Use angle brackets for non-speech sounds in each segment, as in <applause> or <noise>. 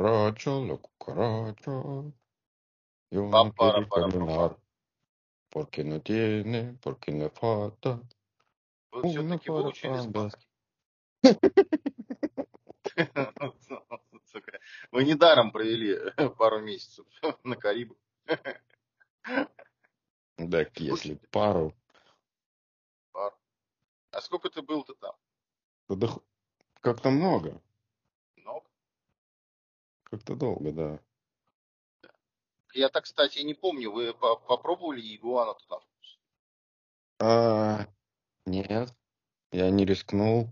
cucaracha, la cucaracha. Yo no quiero caminar porque no tiene, porque le falta Вы все-таки выучили испанский? <laughs> Вы недаром провели пару месяцев <laughs> на Карибах. <laughs> Так, если пару, Пару. А сколько ты был-то там? как-то Много? Как-то долго, да. Я так, кстати, не помню, вы по- попробовали игуану туда? А, нет, я не рискнул.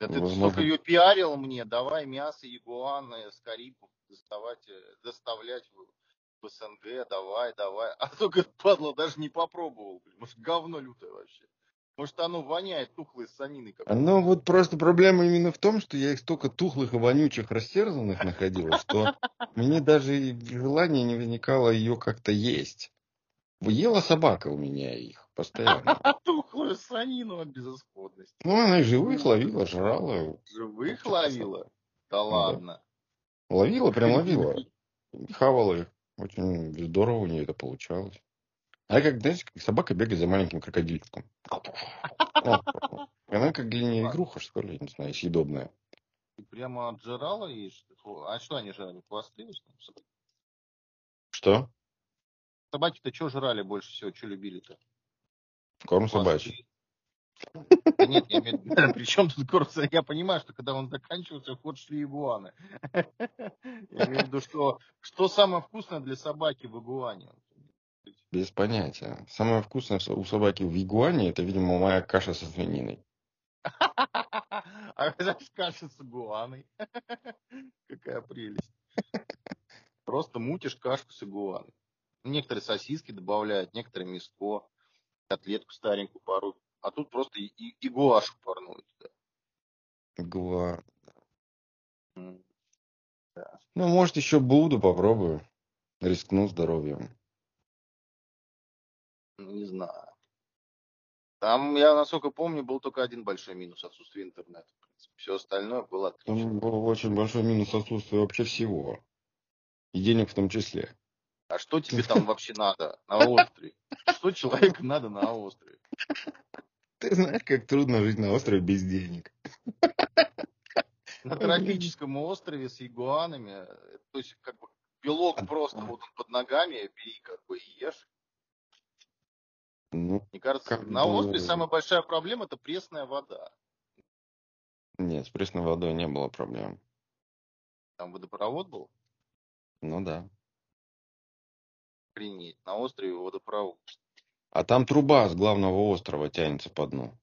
Да ты Возможно. столько ее пиарил мне, давай мясо игуаны с Карибов доставать, э, доставлять в, в СНГ, давай, давай. <laughs> А только, падла, даже не попробовал, блин. Может, говно лютое вообще. Может, оно воняет тухлой саниной как Ну вот просто проблема именно в том, что я их столько тухлых и вонючих растерзанных находил, что мне даже желания не возникало ее как-то есть. Ела собака у меня их постоянно. <laughs> тухлую санину от безысходности. Ну, она и живых ловила, жрала. Живых ловила? Да. ладно. Ловила, прям ловила. <laughs> Хавала их. Очень здорово у нее это получалось. А как, знаете, как собака бегает за маленьким крокодильчиком. Она как для нее игруха, что ли, не знаю, съедобная. Прямо отжирала и? А что они жрали? Пласты? что? Собаки-то что жрали больше всего? Что любили-то? Корм собачий. Да нет, я имею в виду, <laughs> при чем тут курс? Я понимаю, что когда он заканчивался, в ход шли игуаны. <laughs> Я имею в виду, что что самое вкусное для собаки в игуане? Без понятия. Самое вкусное у собаки в игуане, это, видимо, моя каша со свининой. <laughs> А каша с игуаной? <laughs> Какая прелесть. Просто мутишь кашку с игуаной. Некоторые сосиски добавляют, некоторые мяско, котлетку старенькую пару. А тут просто и, и, и гуашу парную туда. Игуа. Ну, может, еще буду, попробую. Рискну здоровьем. Не знаю. Там, я насколько помню, был только один большой минус отсутствие интернета. Все остальное было отлично. Там был очень большой минус отсутствия вообще всего. И денег в том числе. А что тебе там вообще надо на острове? Что человеку надо на острове? Ты знаешь, как трудно жить на острове без денег. На тропическом острове с игуанами, то есть как бы белок просто вот он под ногами, бери как бы и ешь. Ну, Мне кажется, Как на бы- острове самая большая проблема это пресная вода. нет, с пресной водой не было проблем. Там водопровод был? Ну да. Охренеть. На острове водопровод. А там труба с главного острова тянется по дну.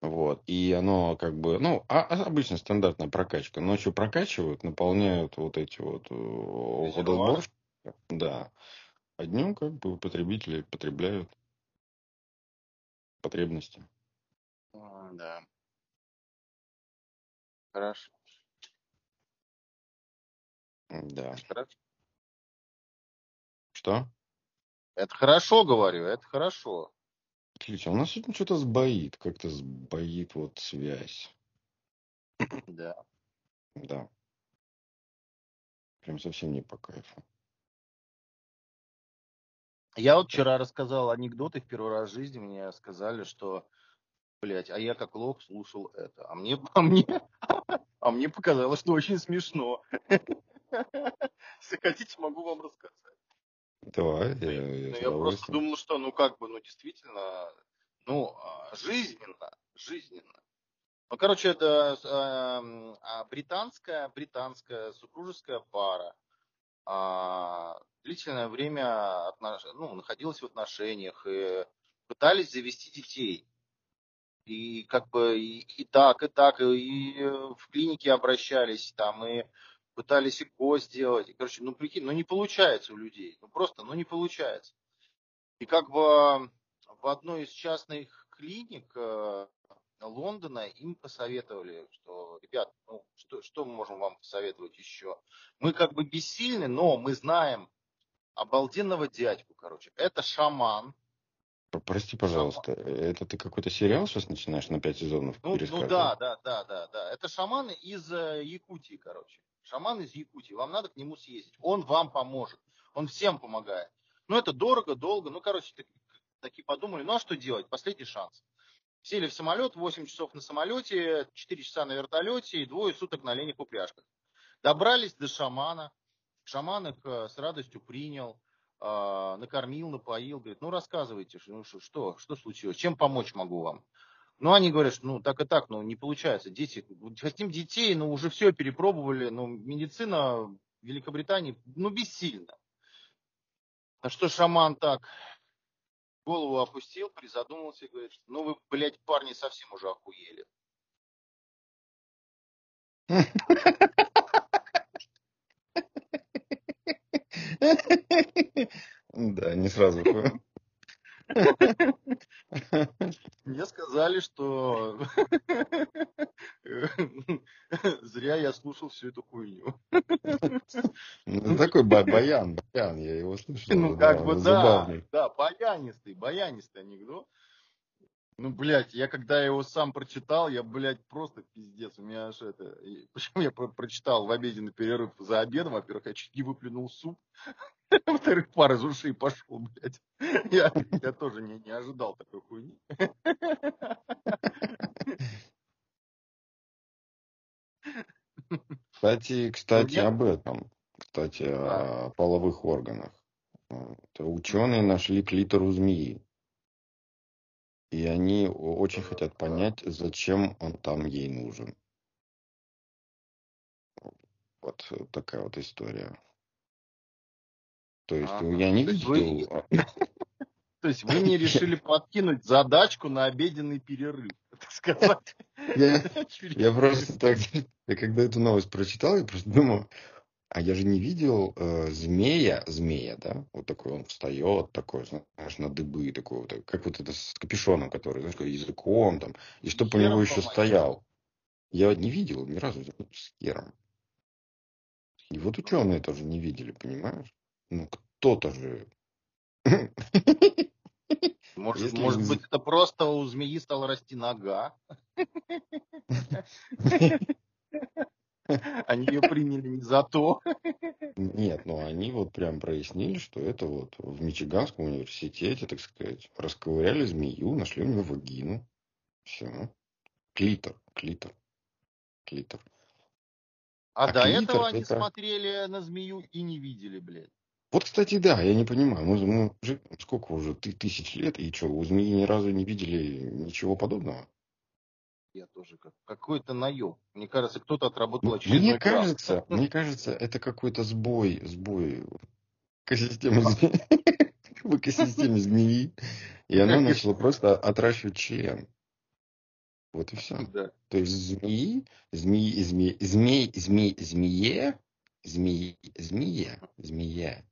Вот. И оно как бы, ну, а, а обычно стандартная прокачка. Ночью прокачивают, наполняют вот эти вот э, водосборщики. Да. А днем как бы потребители потребляют потребности. М, Да. Хорошо. Да. Хорошо. Что? Это хорошо, говорю, это хорошо. Отлично. У нас сегодня что-то сбоит. Как-то сбоит вот связь. Да. Да. Прям совсем не по кайфу. Я вот вчера рассказал анекдот, и в первый раз в жизни мне сказали, что, блядь, а я как лох слушал это. А мне, <laughs> а мне, а мне показалось, что очень смешно. <laughs> Если хотите, могу вам рассказать. Давай, я, я Ну, я просто думал, что, ну, как бы, ну, действительно, ну, а, жизненно, жизненно. Ну, короче, это э, а, британская, британская супружеская пара а, длительное время отнош... ну, находилась в отношениях и пытались завести детей. И как бы и, и так, и так, и, и в клинике обращались там, и пытались ЭКО сделать. И, короче, ну прикинь, ну не получается у людей. Ну просто, ну не получается. И как бы в одной из частных клиник э, Лондона им посоветовали, что, ребят, ну что, что мы можем вам посоветовать еще? Мы как бы бессильны, но мы знаем обалденного дядьку, короче. Это шаман, Прости, пожалуйста, это ты какой-то сериал сейчас начинаешь на пять сезонов ну, ну да, да, да, да, да. Это шаманы из э, Якутии, короче. Шаман из Якутии. Вам надо к нему съездить. Он вам поможет. Он всем помогает. Ну, это дорого, долго. Ну, короче, так, такие подумали, ну, а что делать? Последний шанс. Сели в самолет, 8 часов на самолете, 4 часа на вертолете и двое суток на оленях упряжках. Добрались до шамана. Шаман их э, с радостью принял э, накормил, напоил, говорит, ну рассказывайте, ну что, что, случилось, чем помочь могу вам? Ну, они говорят, что ну так и так, ну не получается, дети, хотим детей, но уже все перепробовали, но медицина в Великобритании, ну бессильна. А что шаман так голову опустил, призадумался и говорит, ну вы, блядь, парни совсем уже охуели. <laughs> Да, не сразу. Мне сказали, что <laughs> зря я слушал всю эту хуйню. Ну, такой баян, баян, я его слышал. Ну, как бы, да, да, баянистый, баянистый анекдот. Ну, блядь, я когда его сам прочитал, я, блядь, просто пиздец. У меня аж это... Почему я прочитал в обеденный перерыв за обедом? Во-первых, я чуть не выплюнул суп. <laughs> Во-вторых, пар из ушей пошел, блядь. Я, я тоже не, не ожидал такой хуйни. <laughs> Кстати, кстати, Нет? об этом. Кстати, да. о половых органах. Ученые нашли клитор у змеи. И они очень хотят понять, зачем он там ей нужен. Вот такая вот история. То есть ага. я не видел... А <laughs> То есть вы не решили подкинуть задачку на обеденный перерыв, <laughs> так сказать. Я, <laughs> я просто так, я когда эту новость прочитал, я просто думал, а я же не видел э, змея, змея, да, вот такой он встает, такой, знаешь, на дыбы, такой вот, как вот это с капюшоном, который, знаешь, языком там, и чтобы у него еще стоял. Я не видел ни разу с кером. И вот ученые тоже не видели, понимаешь? Ну, кто-то же. Может, может быть, это просто у змеи стала расти нога. Они ее приняли не за то. Нет, ну они вот прям прояснили, что это вот в Мичиганском университете, так сказать, расковыряли змею, нашли у нее вагину. Все. Клитор, клитор, клитор. А, а до клитор этого они это... смотрели на змею и не видели, блядь. Вот, кстати, да, я не понимаю. Мы, мы сколько уже, ты, тысяч лет, и что, у змеи ни разу не видели ничего подобного? я тоже как какой-то наеб. Мне кажется, кто-то отработал очередной Мне кажется, краску. мне кажется, это какой-то сбой, сбой экосистемы змеи, в <laughs> экосистеме змеи. И она начала просто отращивать член. Вот и все. Да. То есть змеи, змеи, змеи, змей, змей, змее, змеи, змея, змея,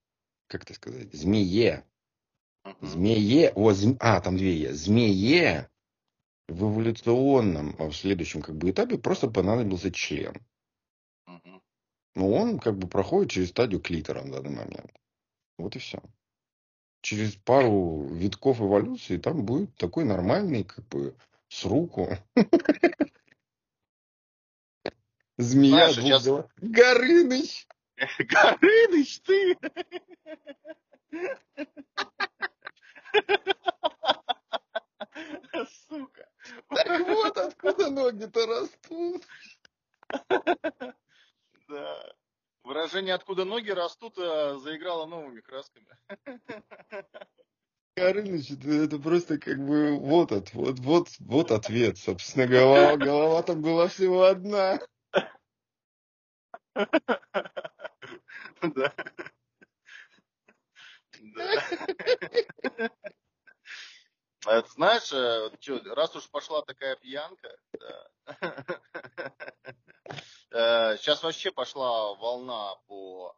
как это сказать, змее, змее, о, зм... а, там две е, змее в эволюционном, а в следующем как бы этапе просто понадобился член. Угу. Но он как бы проходит через стадию клитора на данный момент. Вот и все. Через пару витков эволюции там будет такой нормальный, как бы, с руку. <laughs> Змея Знаешь, сейчас... Горыныч! <laughs> Горыныч ты! Сука. Так вот откуда ноги-то растут. Да. Выражение «откуда ноги растут» а, заиграло новыми красками. Горыныч, это просто как бы вот, от, вот, вот, вот ответ, собственно, голова, голова там была всего одна. Да. Да. А это знаешь, э, что, раз уж пошла такая пьянка, да. сейчас э, вообще пошла волна по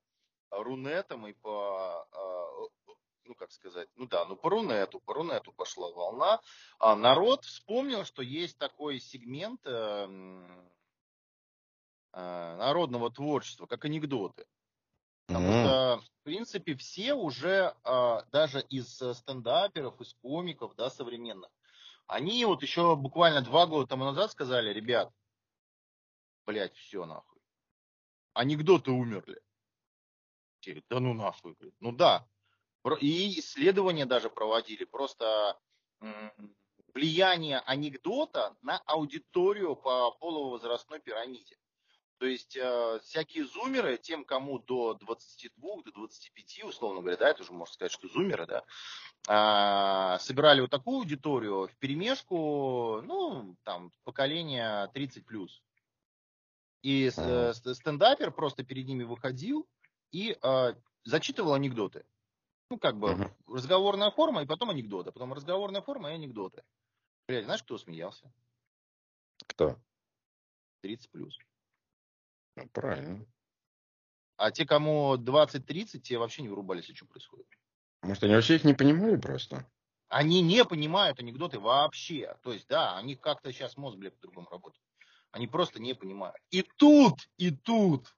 рунетам и по, э, ну как сказать, ну да, ну по рунету, по рунету пошла волна. А народ вспомнил, что есть такой сегмент народного творчества, как анекдоты. Потому что, в принципе, все уже, даже из э, стендаперов, из комиков, да, современных, они вот еще буквально два года тому назад сказали, ребят, блядь, все нахуй. Анекдоты умерли. Да ну нахуй. Ну да. И исследования даже проводили. Просто влияние анекдота на аудиторию по полувозрастной пирамиде. То есть э, всякие зумеры, тем, кому до 22, до 25, условно говоря, да, это уже можно сказать, что зумеры, да, э, собирали вот такую аудиторию в перемешку, ну, там, поколение 30 плюс. И э, стендапер просто перед ними выходил и э, зачитывал анекдоты. Ну, как бы, разговорная форма, и потом анекдоты. Потом разговорная форма и анекдоты. Блядь, знаешь, кто смеялся? Кто? 30 плюс. Ну, правильно. А те, кому 20-30, те вообще не вырубались, что происходит. Может, они вообще их не понимали просто? Они не понимают анекдоты вообще. То есть, да, они как-то сейчас мозг, блядь, по-другому работает. Они просто не понимают. И тут, и тут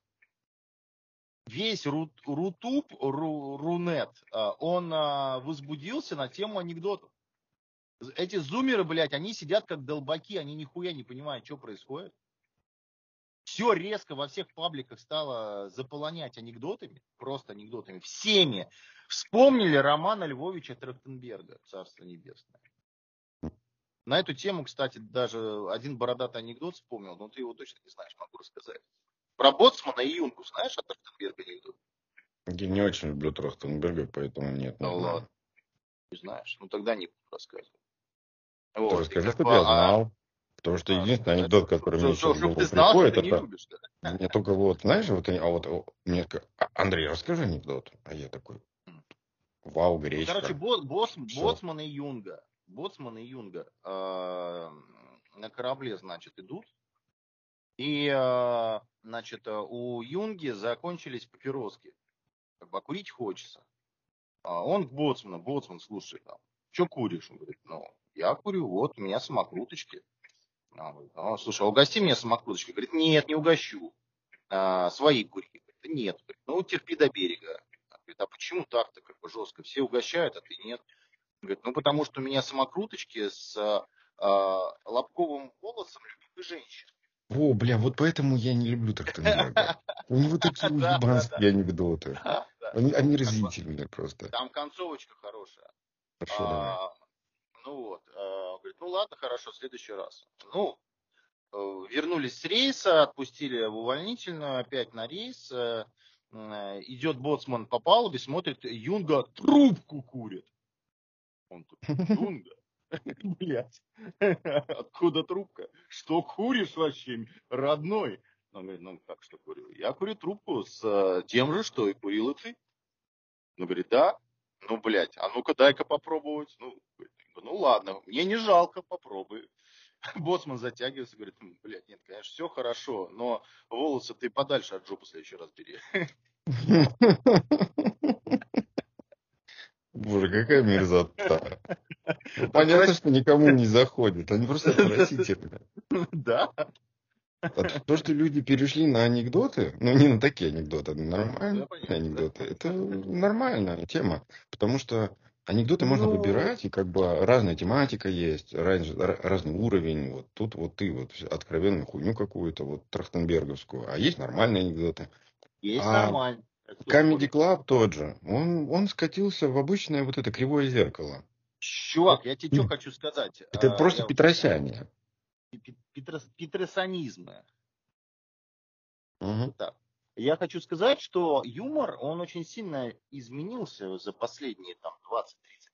весь Рутуб, Рунет, а, он а, возбудился на тему анекдотов. Эти зумеры, блядь, они сидят как долбаки, они нихуя не понимают, что происходит все резко во всех пабликах стало заполонять анекдотами, просто анекдотами, всеми. Вспомнили Романа Львовича Трахтенберга, Царство Небесное. На эту тему, кстати, даже один бородатый анекдот вспомнил, но ты его точно не знаешь, могу рассказать. Про Боцмана и Юнгу знаешь от Трахтенберга анекдот? Я не очень люблю Трахтенберга, поэтому нет. Ну ладно. Не знаешь. Ну тогда не буду рассказывать. Вот. Расскажи, чтобы я знал. Потому что единственный анекдот, который мне сейчас в голову приходит, это... Мне только вот, знаешь, вот, а вот мне «А, Андрей, расскажи анекдот. А я такой, вау, ну, гречка. Короче, босс, Боцман и Юнга. Боцман и Юнга э, на корабле, значит, идут. И, значит, у Юнги закончились папироски. Как бы, а курить хочется. А он к Боцману, Боцман, слушай, там, что куришь? Он говорит, ну, я курю, вот, у меня самокруточки. А, слушай, а угости меня самокруточкой. Говорит, нет, не угощу. А, свои кури. Говорит, нет. Говорит, ну, терпи до берега. Говорит, а почему так-то как бы жестко? Все угощают, а ты нет. Говорит, ну, потому что у меня самокруточки с а, лобковым волосом любимой женщины. О, бля, вот поэтому я не люблю Трахтенберга. У него такие <laughs> ебанские анекдоты. <laughs> Они разительные просто. Там концовочка хорошая. Хорошо, ну вот, э, говорит, ну ладно, хорошо, в следующий раз. Ну, э, вернулись с рейса, отпустили в увольнительную, опять на рейс. Э, идет боцман по палубе, смотрит, Юнга трубку курит. Он тут, Юнга? <laughs> Блять, <laughs> откуда трубка? Что куришь вообще, родной? Он говорит, ну как что курю? Я курю трубку с тем же, что и курил и ты. Он говорит, да? Ну, блядь, а ну-ка дай-ка попробовать. Ну, ну ладно, мне не жалко, попробуй. <laughs> Боцман затягивается, говорит, блядь, нет, конечно, все хорошо, но волосы ты подальше от жопы в следующий раз бери. <laughs> Боже, какая мерзота. Понятно, что никому не заходит. Они просто отвратительные. <laughs> Да. А то, что люди перешли на анекдоты, ну не на такие анекдоты, а на нормальные анекдоты, это нормальная тема. Потому что Анекдоты можно ну... выбирать, и как бы разная тематика есть, раз, разный уровень. Вот тут вот ты вот откровенную хуйню какую-то, вот трахтенберговскую, а есть нормальные анекдоты. Есть а нормально. Comedy Club тот же. Он, он скатился в обычное вот это кривое зеркало. Чувак, я тебе что хочу сказать. Это а, просто я... петросяне. Петрос... Петросанизмы. Угу. Так. Я хочу сказать, что юмор, он очень сильно изменился за последние там 20-30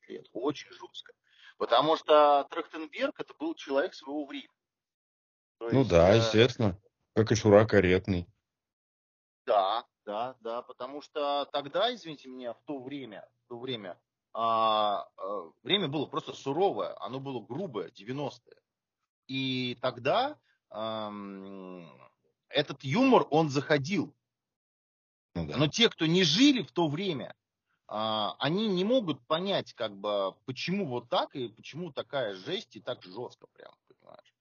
лет. Очень жестко. Потому что Трахтенберг это был человек своего времени. То ну есть, да, э, естественно. Как и Шура каретный. Да, да, да, потому что тогда, извините меня, в то время, в то время, а, а, время было просто суровое, оно было грубое, 90-е. И тогда а, этот юмор, он заходил. Ну, да. Но те, кто не жили в то время, а, они не могут понять, как бы, почему вот так и почему такая жесть и так жестко прям, понимаешь.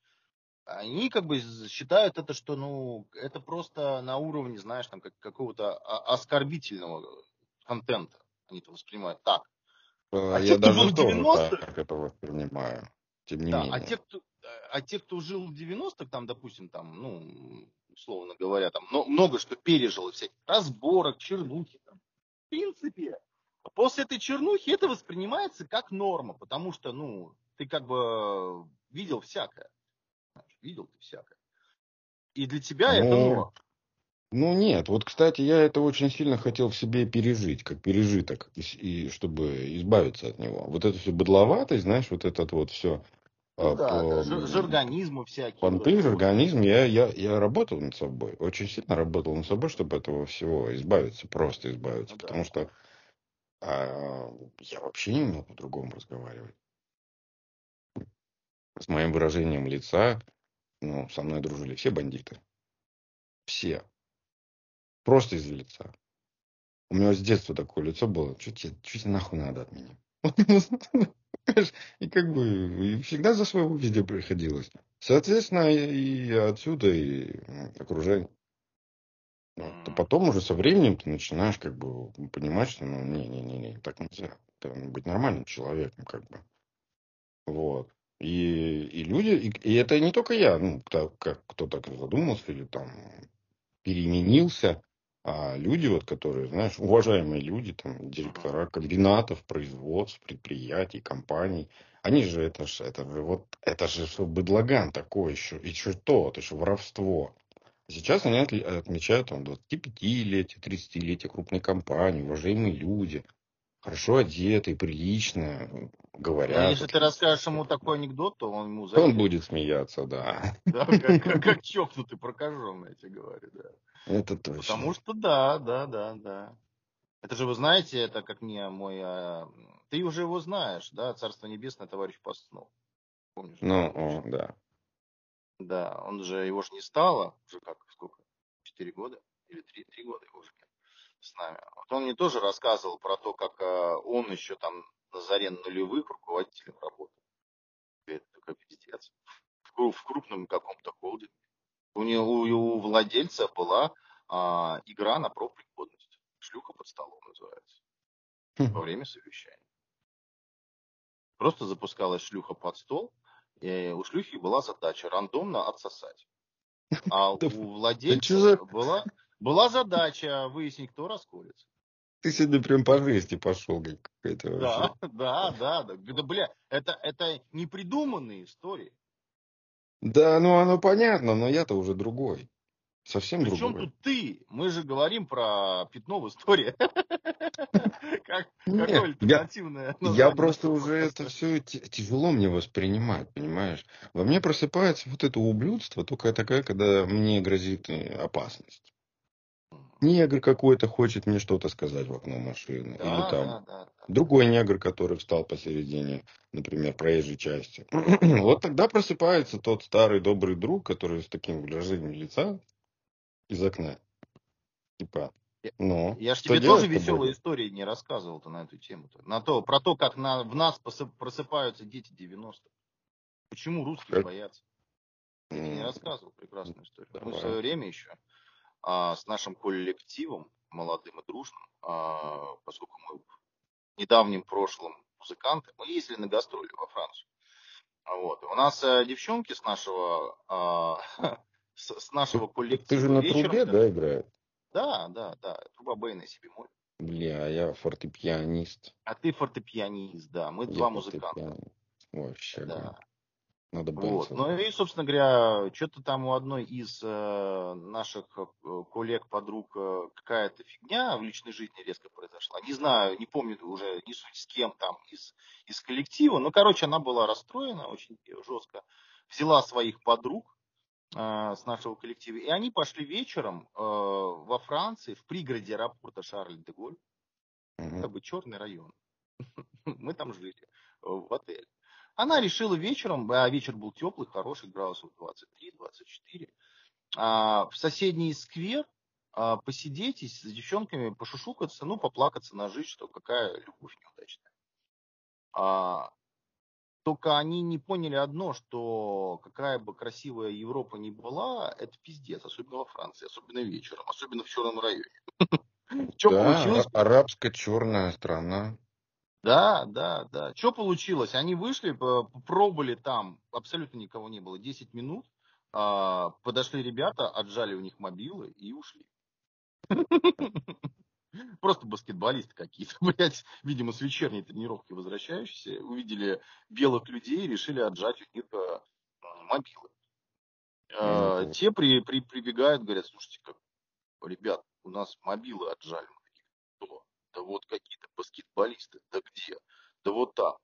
они как бы считают это, что ну это просто на уровне, знаешь, там как, какого-то оскорбительного контента. Они это воспринимают так. А, а те, я кто даже жил в 90-х, так это воспринимаю. Тем не да, менее. А те, кто, а те, кто жил в 90-х, там, допустим, там, ну, условно говоря, там много что пережил, всяких разборок, чернухи. Там. В принципе, после этой чернухи это воспринимается как норма, потому что, ну, ты как бы видел всякое. Видел ты всякое. И для тебя ну, это норма. Ну нет, вот, кстати, я это очень сильно хотел в себе пережить, как пережиток, и, и чтобы избавиться от него. Вот это все быдловатость, знаешь, вот этот вот все ну, а, да, по, да, жаргонизмы всякие. Понты, жаргонизм. Я, я, я работал над собой. Очень сильно работал над собой, чтобы этого всего избавиться. Просто избавиться. Ну, потому да. что а, я вообще не умел по-другому разговаривать. С моим выражением лица, ну, со мной дружили все бандиты. Все. Просто из лица. У меня с детства такое лицо было. Что тебе, что тебе нахуй надо от меня? <laughs> И как бы и всегда за своего везде приходилось. Соответственно, и отсюда, и окружение. Вот. А потом уже со временем ты начинаешь как бы понимать, что ну не-не-не, так нельзя. Это быть нормальным человеком, как бы. Вот. И, и люди, и, и это не только я, ну, кто, как, кто так задумался или там переменился, а люди, вот, которые, знаешь, уважаемые люди, там, директора комбинатов, производств, предприятий, компаний, они же, это же, это же, вот, это же быдлаган такой еще, еще то, это еще воровство. Сейчас они отмечают там 25-летие, 30-летие крупной компании, уважаемые люди, хорошо одетые, прилично, говорят. Ну, если ты расскажешь ему такой анекдот, то он ему зайдет. Он будет смеяться, да. Да, как, как, как чокнутый прокаженный, я тебе говорю, да. Это точно. Потому что да, да, да, да. Это же вы знаете, это как мне мой... А... Ты уже его знаешь, да, Царство Небесное, товарищ Паснов. Помнишь? Ну, о, да. Да, он же, его же не стало, уже как, сколько, четыре года или три, три года его уже нет с нами. Вот он мне тоже рассказывал про то, как а, он еще там на заре нулевых руководителем работал. Это такой пиздец. В, в крупном каком-то холдинге. У него у владельца была а, игра на профпригодность. Шлюха под столом называется. Хм. Во время совещания. Просто запускалась шлюха под стол, и у шлюхи была задача рандомно отсосать. <laughs> А у владельца <laughs> была, была задача выяснить, кто расколется. Ты сегодня прям по жести пошел какая-то Да, <laughs> да, да, да. Да, бля, это, это не придуманные истории. Да, ну оно понятно, но я-то уже другой. Совсем Причем другой. тут ты? Мы же говорим про пятно в истории. <laughs> Как, альтернативное я, просто уже это все тяжело мне воспринимать, понимаешь? Во мне просыпается вот это ублюдство, только такая, когда мне грозит э, опасность негр какой-то хочет мне что-то сказать в окно машины. Или там да, да, да. Другой негр, который встал посередине, например, проезжей части. <clears throat> вот тогда просыпается тот старый добрый друг, который с таким выражением лица из окна. Типа, ну, я же тебе тоже веселые истории не рассказывал-то на эту тему-то. На то, про то, как на, в нас просыпаются дети 90-х. Почему русские как? боятся? Я тебе не рассказывал прекрасную историю. Давай. Мы в свое время еще а, с нашим коллективом, молодым и дружным, а, поскольку мы недавнем прошлом музыканты, мы ездили на гастроли во Францию. Вот. У нас а, девчонки с нашего, а, <laughs> с, с нашего коллектива. Ты же на вечером, трубе, да, играет? Да, да, да. Труба Б себе мой. Бля, я фортепианист. А ты фортепианист, да. Мы я два музыканта. Вообще, да. да. Надо вот. Ну и, собственно говоря, что-то там у одной из э, наших э, коллег, подруг э, какая-то фигня в личной жизни резко произошла. Не знаю, не помню уже, не суть с кем там из, из коллектива. Но, короче, она была расстроена очень жестко. Взяла своих подруг э, с нашего коллектива. И они пошли вечером э, во Франции, в пригороде аэропорта Шарль-де-Голь. Mm-hmm. Как бы черный район. <laughs> Мы там жили, в отеле. Она решила вечером, а вечер был теплый, хороший, градусов 23-24, а, в соседний сквер а, посидеть и с девчонками пошушукаться, ну, поплакаться на жизнь, что какая любовь неудачная. А, Только они не поняли одно, что какая бы красивая Европа ни была, это пиздец, особенно во Франции, особенно вечером, особенно в черном районе. <laughs> Что получилось? Арабская черная страна. Да, да, да. Что получилось? Они вышли, пробовали там, абсолютно никого не было, 10 минут. А, подошли ребята, отжали у них мобилы и ушли. <laughs> Просто баскетболисты какие-то, <laughs> блядь, видимо, с вечерней тренировки возвращающиеся, увидели белых людей и решили отжать у них э, мобилы. Э, те при, при, прибегают, говорят, слушайте, как, ребят, у нас мобилы отжали. Да вот какие-то баскетболисты. Да где? Да вот там.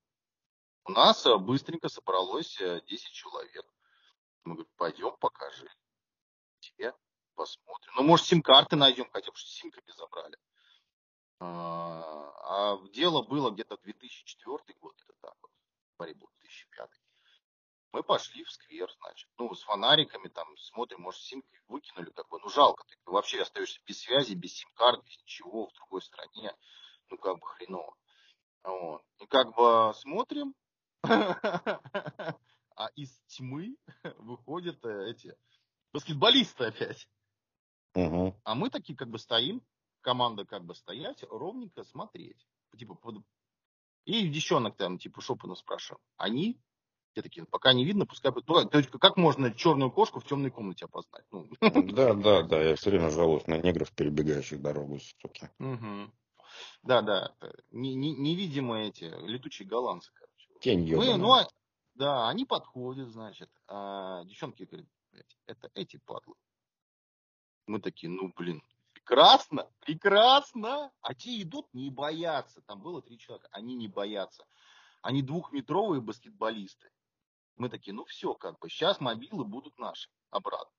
У нас э, быстренько собралось 10 человек. Мы говорим, пойдем покажи. Тебе посмотрим. Ну, может, сим-карты найдем, хотя бы симками забрали. А, а дело было где-то 2004 год, это так вот, был 2005. Мы пошли в сквер, значит, ну, с фонариками там смотрим, может, симки выкинули, как бы, ну, жалко, ты вообще остаешься без связи, без сим-карт, без ничего, в другой стране, ну, как бы хреново. Вот. И как бы смотрим, <laughs> а из тьмы <laughs> выходят э, эти баскетболисты опять. Угу. А мы такие как бы стоим, команда как бы стоять, ровненько смотреть. Типа, под... И девчонок там, типа, шепотом спрашиваем. Они те такие, пока не видно, пускай... То, то есть, как можно черную кошку в темной комнате опознать? Ну. Да, да, да, я все время жалуюсь на негров, перебегающих дорогу, суки. Угу. Да, да, не, не, невидимые эти летучие голландцы, короче. Тень Мы, ну, а, да, они подходят, значит, а девчонки говорят, это эти падлы. Мы такие, ну, блин, Прекрасно, прекрасно. А те идут, не боятся. Там было три человека, они не боятся. Они двухметровые баскетболисты. Мы такие, ну все, как бы, сейчас мобилы будут наши, обратно.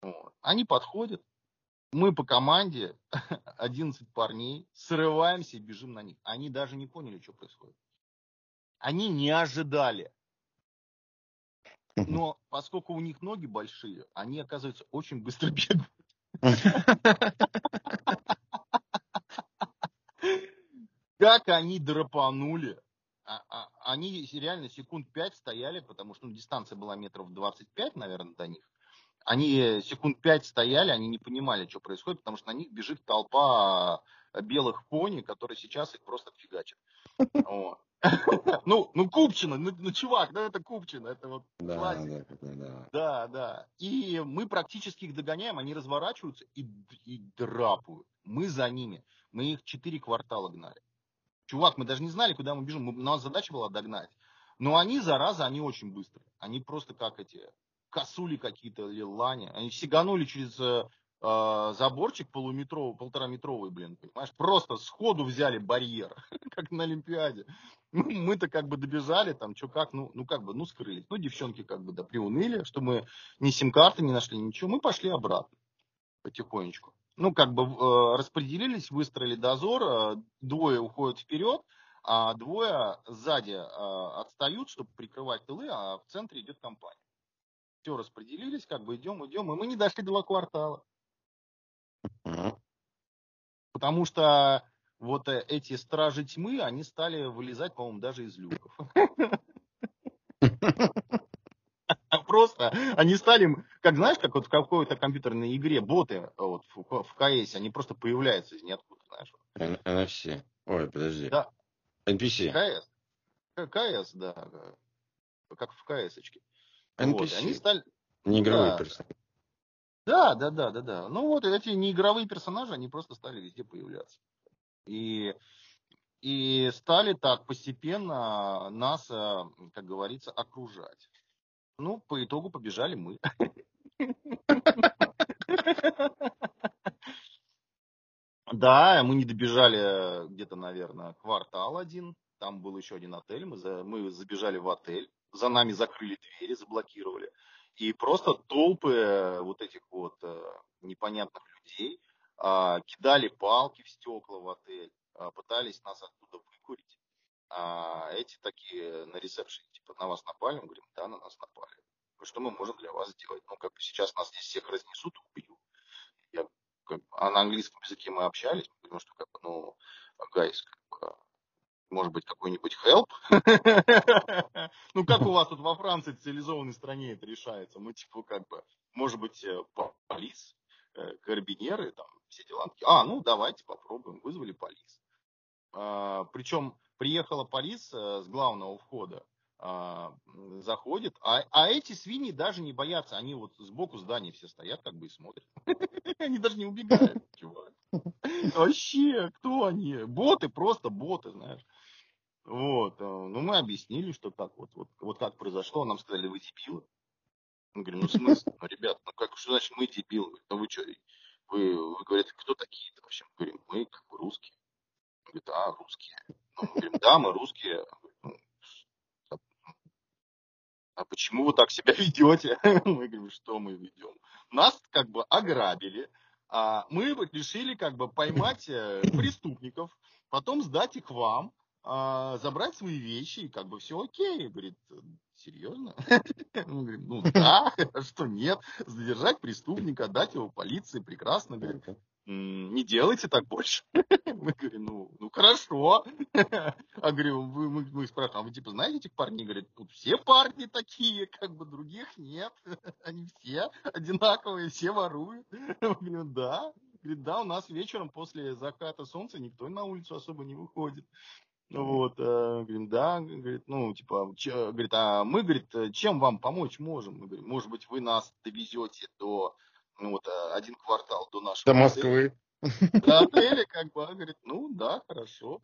Вот. Они подходят, мы по команде, <laughs> 11 парней, срываемся и бежим на них. Они даже не поняли, что происходит. Они не ожидали. Но поскольку у них ноги большие, они, оказывается, очень быстро <laughs> бегают. <laughs> Как они драпанули. А, а, они реально секунд пять стояли, потому что ну, дистанция была метров 25, наверное, до них. Они секунд пять стояли, они не понимали, что происходит, потому что на них бежит толпа белых пони, которые сейчас их просто фигачат. <laughs> <laughs> Ну, ну Купчина, ну, ну чувак, ну это Купчина, это вот да, классика. Да, да. да, да. И мы практически их догоняем, они разворачиваются и, и драпают. Мы за ними. Мы их четыре квартала гнали. Чувак, мы даже не знали, куда мы бежим. У нас задача была догнать. Но они, зараза, они очень быстрые. Они просто как эти косули какие-то, лилани. Они сиганули через э, э, заборчик полуметровый, полтораметровый, блин, понимаешь? Просто сходу взяли барьер, <laughs> как на Олимпиаде. Ну, мы-то как бы добежали, там, что как, ну, ну, как бы, ну, скрылись. Ну, девчонки как бы, да, приуныли, что мы ни сим-карты не нашли, ничего. Мы пошли обратно потихонечку. Ну, как бы э, распределились, выстроили дозор, э, двое уходят вперед, а двое сзади э, отстают, чтобы прикрывать тылы, а в центре идет компания. Все распределились, как бы идем, идем, и мы не дошли до квартала. Потому что вот э, эти стражи тьмы, они стали вылезать, по-моему, даже из люков. <laughs> Просто они стали, как знаешь, как вот в какой-то компьютерной игре боты вот, в, КС, они просто появляются из ниоткуда, знаешь. NFC. Ой, подожди. Да. NPC. КС. КС, да. Как в КС-очке. NPC. Вот. Они стали... Не игровые да. персонажи. Да, да, да, да, да. Ну вот эти неигровые персонажи, они просто стали везде появляться. И, и стали так постепенно нас, э, как говорится, окружать. Ну, по итогу побежали мы. Да, мы не добежали где-то, наверное, квартал один. Там был еще один отель. Мы, за, мы забежали в отель. За нами закрыли двери, заблокировали. И просто толпы вот этих вот э, непонятных людей а, кидали палки в стекла в отель, а, пытались нас оттуда выкурить. А эти такие на ресепшене, типа, на вас напали? Мы говорим, да, на нас напали. Что мы можем для вас сделать? Ну, как бы сейчас нас здесь всех разнесут, убьют. Я, как, а на английском языке мы общались, мы говорим, что как бы, ну, гайс, как бы, может быть, какой-нибудь help? Ну, как у вас тут во Франции, цивилизованной стране это решается? Мы, типа, как бы, может быть, э, полис, э, карабинеры, там, все дела. А, ну, давайте попробуем. Вызвали полис. А, Причем приехала полис э, с главного входа, а, заходит, а, а эти свиньи даже не боятся, они вот сбоку здания все стоят, как бы и смотрят. <laughs> Они даже не убегают, чувак. Вообще, кто они? Боты, просто боты, знаешь. Вот, э, ну мы объяснили, что так вот, вот, вот как произошло, нам сказали, вы дебилы. Мы говорим, ну в смысле, ну ребят, ну как, что значит мы дебилы? Ну вы что, вы, вы говорите, кто такие-то вообще? Мы говорим, мы как бы русские. Он говорит, а, русские. Да, мы русские. «Ну, а, а почему вы так себя <laughs> ведете? Мы говорим, что мы ведем? Нас как бы ограбили, а мы решили как бы поймать э, преступников, потом сдать их вам, а, забрать свои вещи, и как бы все окей. Говорит, серьезно? Мы <laughs> говорим, ну да, <laughs> а что нет, задержать преступника, отдать его полиции, прекрасно. Говорит, не делайте так больше. <laughs> Мы говорим, ну, ну хорошо. А говорю, вы, мы, мы спрашиваем, а вы типа знаете этих парней? Говорит, тут все парни такие, как бы других нет. Они все одинаковые, все воруют. Мы говорим, да. Говорит, да, у нас вечером после заката солнца никто на улицу особо не выходит. Вот, э, говорим, да, говорит, ну, типа, че, говорит, а мы, говорит, чем вам помочь можем? Мы говорим, может быть, вы нас довезете до ну, вот, э, один квартал до нашего До Москвы. До <laughs> отеля, как бы, а, говорит, ну да, хорошо.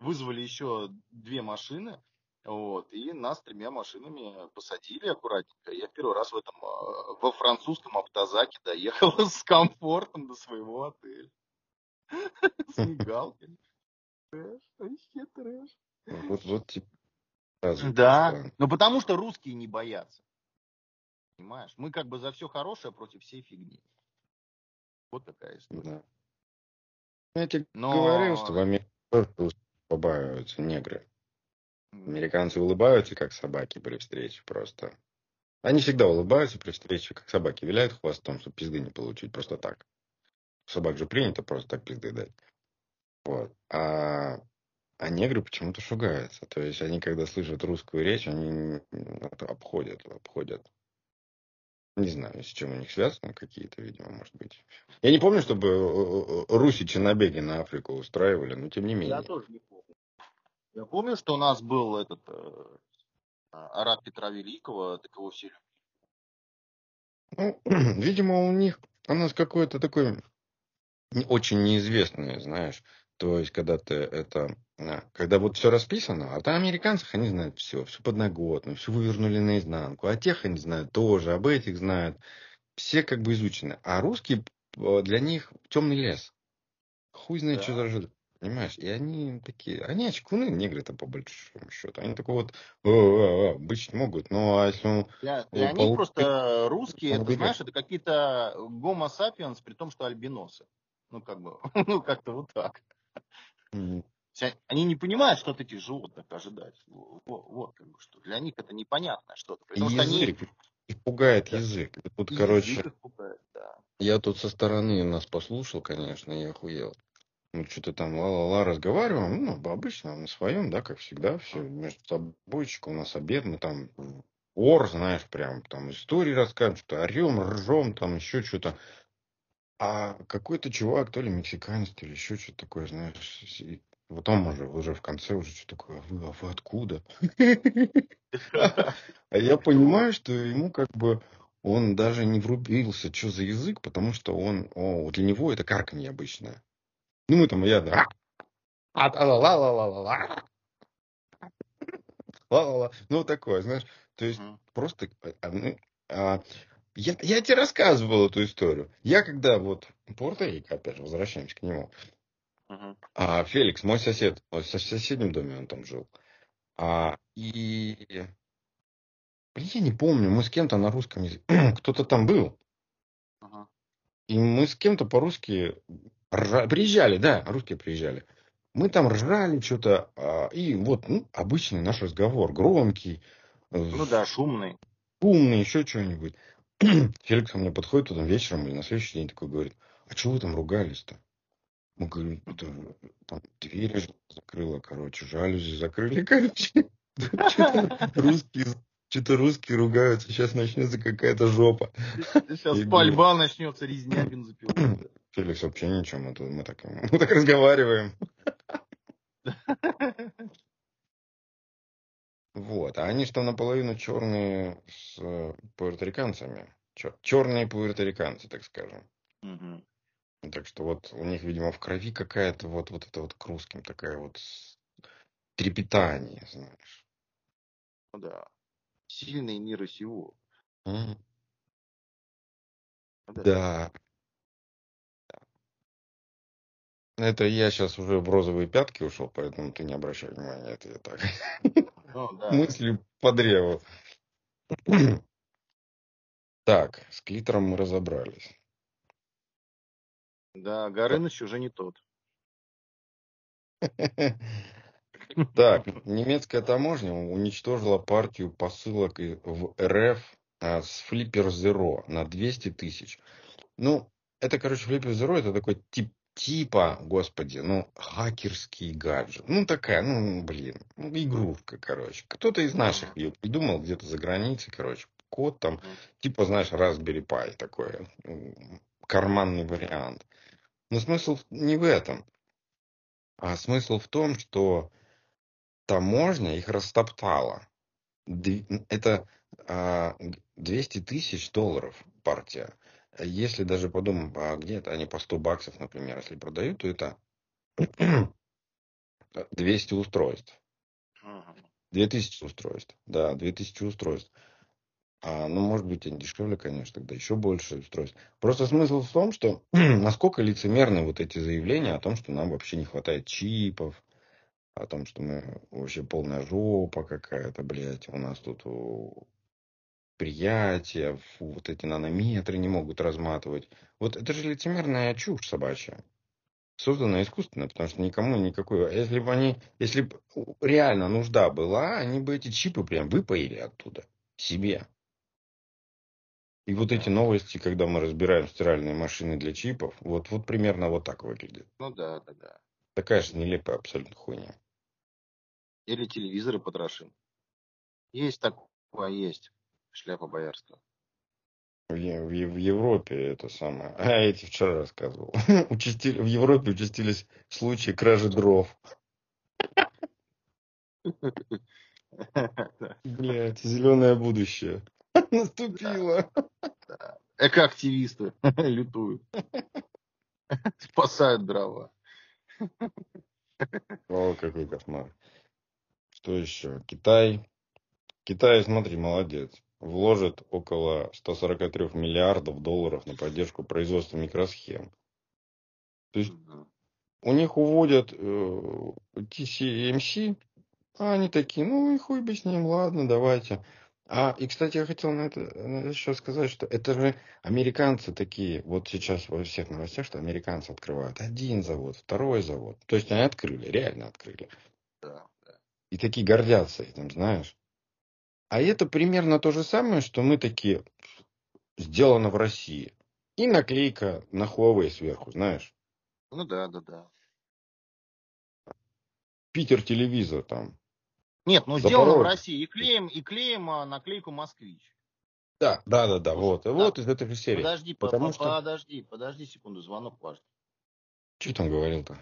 Вызвали еще две машины, вот, и нас тремя машинами посадили аккуратненько. Я первый раз в этом, э, во французском автозаке доехал <laughs> с комфортом до своего отеля. <laughs> С мигалками. Трэш, вообще трэш. Вот, вот типа. Да, ну потому что русские не боятся. Понимаешь? Мы как бы за все хорошее против всей фигни. Вот такая история. Да. Я тебе Но... говорил, что в Америке побаиваются негры. Американцы улыбаются, как собаки при встрече просто. Они всегда улыбаются при встрече, как собаки. Виляют хвостом, чтобы пизды не получить просто так. Собак же принято просто так пизды дать. Вот. А, а негры почему-то шугаются. То есть они, когда слышат русскую речь, они обходят, обходят. Не знаю, с чем у них связано, какие-то, видимо, может быть. Я не помню, чтобы э, э, русичи набеги на Африку устраивали, но тем не менее. Я тоже не помню. Я помню, что у нас был этот э, Араб Петра Великого, так его все Ну, <clears throat> видимо, у них, у нас какое-то такое очень неизвестное, знаешь, то есть, когда ты это, а, когда вот все расписано, а там американцах они знают все, все подноготно, все вывернули наизнанку, а тех они знают тоже, об этих знают, все как бы изучены. А русские для них темный лес. Хуй знает, да. что даже Понимаешь? И они такие, они очкуны, негры-то по большому счету. Они такой вот быть могут, но а если он... Для, для них просто русские, это, знаешь, это какие-то гомо сапиенс, при том, что альбиносы. Ну, как бы, <laughs> ну, как-то вот так. Mm-hmm. Они не понимают, что от этих животных ожидать. Вот, вот как бы, что для них это непонятное что-то. Потому язык. что они... Их пугает да. язык. Тут, и короче, язык пугает, да. я тут со стороны нас послушал, конечно, и охуел. Ну, что-то там ла-ла-ла разговариваем, ну, обычно на своем, да, как всегда, все между собойчик, у нас обед, мы там ор, знаешь, прям там истории рассказываем, что орем, ржем, там еще что-то. А какой-то чувак, то ли мексиканец, то ли еще что-то такое, знаешь, и потом уже, уже в конце уже что такое, а вы, а вы откуда? <laughs> А я понимаю, что ему как бы он даже не врубился, что за язык, потому что он, о, для него это карканье обычное. Ну, мы там, я, да. Ла-ла-ла. Ну, такое, знаешь, то есть просто а, ну, я, я тебе рассказывал эту историю. Я когда вот Пуэрто-Рико, опять же, возвращаемся к нему. Uh-huh. А Феликс, мой сосед, в соседнем доме он там жил. А, и я не помню, мы с кем-то на русском языке, <clears throat> кто-то там был. Uh-huh. И мы с кем-то по-русски ржа... приезжали, да, русские приезжали. Мы там ржали что-то, а, и вот ну, обычный наш разговор, громкий. Ну да, шумный. Шумный, еще что-нибудь. <clears throat> Феликс ко мне подходит потом вечером или на следующий день такой говорит, а чего вы там ругались-то? Мы говорим, это, там, двери закрыла, короче, жалюзи закрыли, <laughs> короче. Что-то русские, что-то русские ругаются, сейчас начнется какая-то жопа. Сейчас говорю, пальба начнется, резня бензопилой. <clears throat> Феликс, вообще ничего, мы, тут- мы, так, мы так разговариваем. <laughs> Вот, а они что наполовину черные с э, пуэрториканцами. Черные пуэрториканцы, так скажем. Мгм. Так что вот у них, видимо, в крови какая-то вот, вот это вот к русским такая вот трепетание, знаешь. Ну да. Сильные мира сего. Ну да. Да. Это я сейчас уже в розовые пятки ушел, поэтому ты не обращай внимания, это я так. <laughs> Ну да. Мысли по древу. <clears throat> Так, с клитором мы разобрались. Да, Горыныч уже не тот. <laughs> Так, немецкая таможня уничтожила партию посылок в РФ а, с Flipper Zero на 200 тысяч. Ну, это, короче, Flipper Zero это такой тип типа, господи, ну, хакерский гаджет. Ну, такая, ну, блин, ну, игрушка, короче. Кто-то из наших ее придумал где-то за границей, короче. Код там, типа, знаешь, Raspberry Pi такой, карманный вариант. Но смысл не в этом. А смысл в том, что таможня их растоптала. Это а, г- 200 тысяч долларов партия. Если даже подумать, а где это они по 100 баксов, например, если продают, то это <clears throat> 200 устройств. Мгм. 2000 устройств. Да, 2000 устройств. А, ну, может быть, они дешевле, конечно, тогда еще больше устройств. Просто смысл в том, что <clears throat> насколько лицемерны вот эти заявления о том, что нам вообще не хватает чипов, о том, что мы вообще полная жопа какая-то, блядь, у нас тут о, приятия, фу, вот эти нанометры не могут разматывать. Вот это же лицемерная чушь собачья. Созданная искусственно, потому что никому никакой... а Если бы они... Если бы реально нужда была, они бы эти чипы прям выпаили оттуда. Себе. И вот эти новости, когда мы разбираем стиральные машины для чипов, вот, вот примерно вот так выглядит. Ну да, да, да. Такая же нелепая абсолютно хуйня. Или телевизоры потрошим. Есть такое, есть. Шляпа боярского. В, в Европе это самое. <laughs> А я эти вчера рассказывал. <laughs> Участили, в Европе участились случаи кражи дров. <laughs> Блять, зеленое будущее. Наступило. Экоактивисты лютуют. Спасают дрова. О, какой кошмар. Что еще? Китай. Китай, смотри, молодец. Вложит около 143 миллиардов долларов на поддержку производства микросхем. То есть у них уводят э, TCMC, а они такие, ну и хуй бы с ним, ладно, давайте. А, и, кстати, я хотел на это, на это еще сказать, что это же американцы такие, вот сейчас во всех новостях, что американцы открывают один завод, второй завод. То есть они открыли, реально открыли. Да, да. И такие гордятся этим, знаешь. А это примерно то же самое, что мы такие, сделано в России. И наклейка на Huawei сверху, знаешь. Ну да, да, да. Питер телевизор там. Нет, ну Запорожье. сделано в России. И клеим, и клеим а, наклейку москвич. Да, да, да, да, вот. Да. Вот из этой же серии. Подожди, по- Потому по- что- подожди, подожди секунду, звонок важный. Что там говорил-то?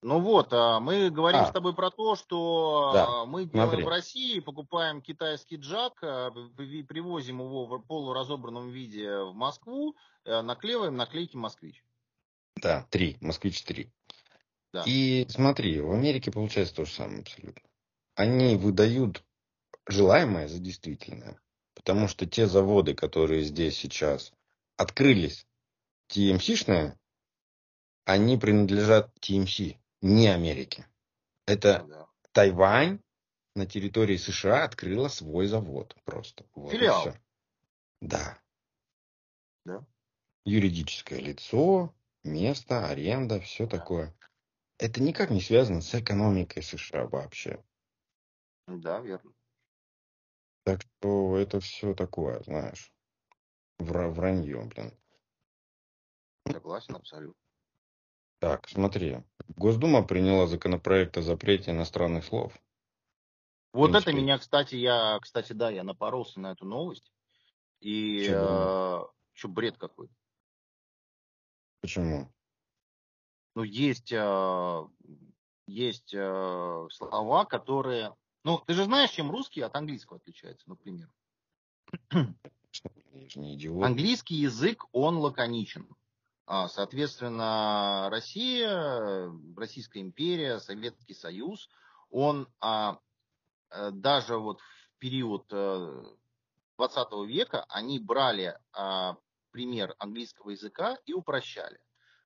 Ну вот, а, мы говорим А. с тобой про то, что Да, а, мы делаем смотри. в России, покупаем китайский джак, а, при- привозим его в полуразобранном виде в Москву, наклеиваем наклейки «Москвич». Да, три, Москвич 3. Да. И смотри, в Америке получается то же самое абсолютно. Они выдают желаемое за действительное. Потому что те заводы, которые здесь сейчас открылись, TMC-шные, они принадлежат TMC, не Америке. Это Да. Тайвань на территории США открыла свой завод просто. Вот Филиал. Да. Да. Юридическое лицо, место, аренда, все Да. такое. Это никак не связано с экономикой США вообще. Да, верно. Так что это все такое, знаешь, вра- вранье, блин. Согласен абсолютно. Так, смотри. Госдума приняла законопроект о запрете иностранных слов. Вот принципе, это меня, кстати, я, кстати, да, я напоролся на эту новость. И э, что бред какой-то. Почему? Ну, есть, э, есть э, слова, которые... Ну, ты же знаешь, чем русский от английского отличается, например. Английский язык, он лаконичен. А, соответственно, Россия, Российская империя, Советский Союз, он а, э, даже вот в период 20 века они брали а, пример английского языка и упрощали.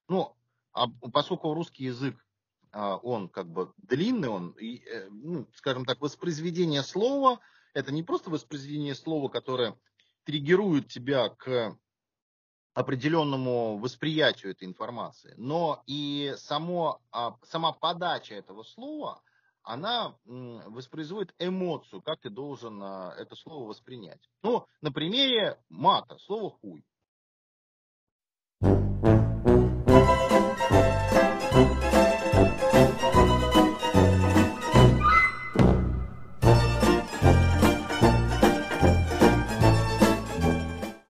Ну, а поскольку русский язык, он как бы длинный, он, э, ну, скажем так, воспроизведение слова, это не просто воспроизведение слова, которое триггирует тебя к определенному восприятию этой информации, но и само, а, сама подача этого слова, она воспроизводит эмоцию, как ты должен это слово воспринять. Ну, на примере мата, слово хуй.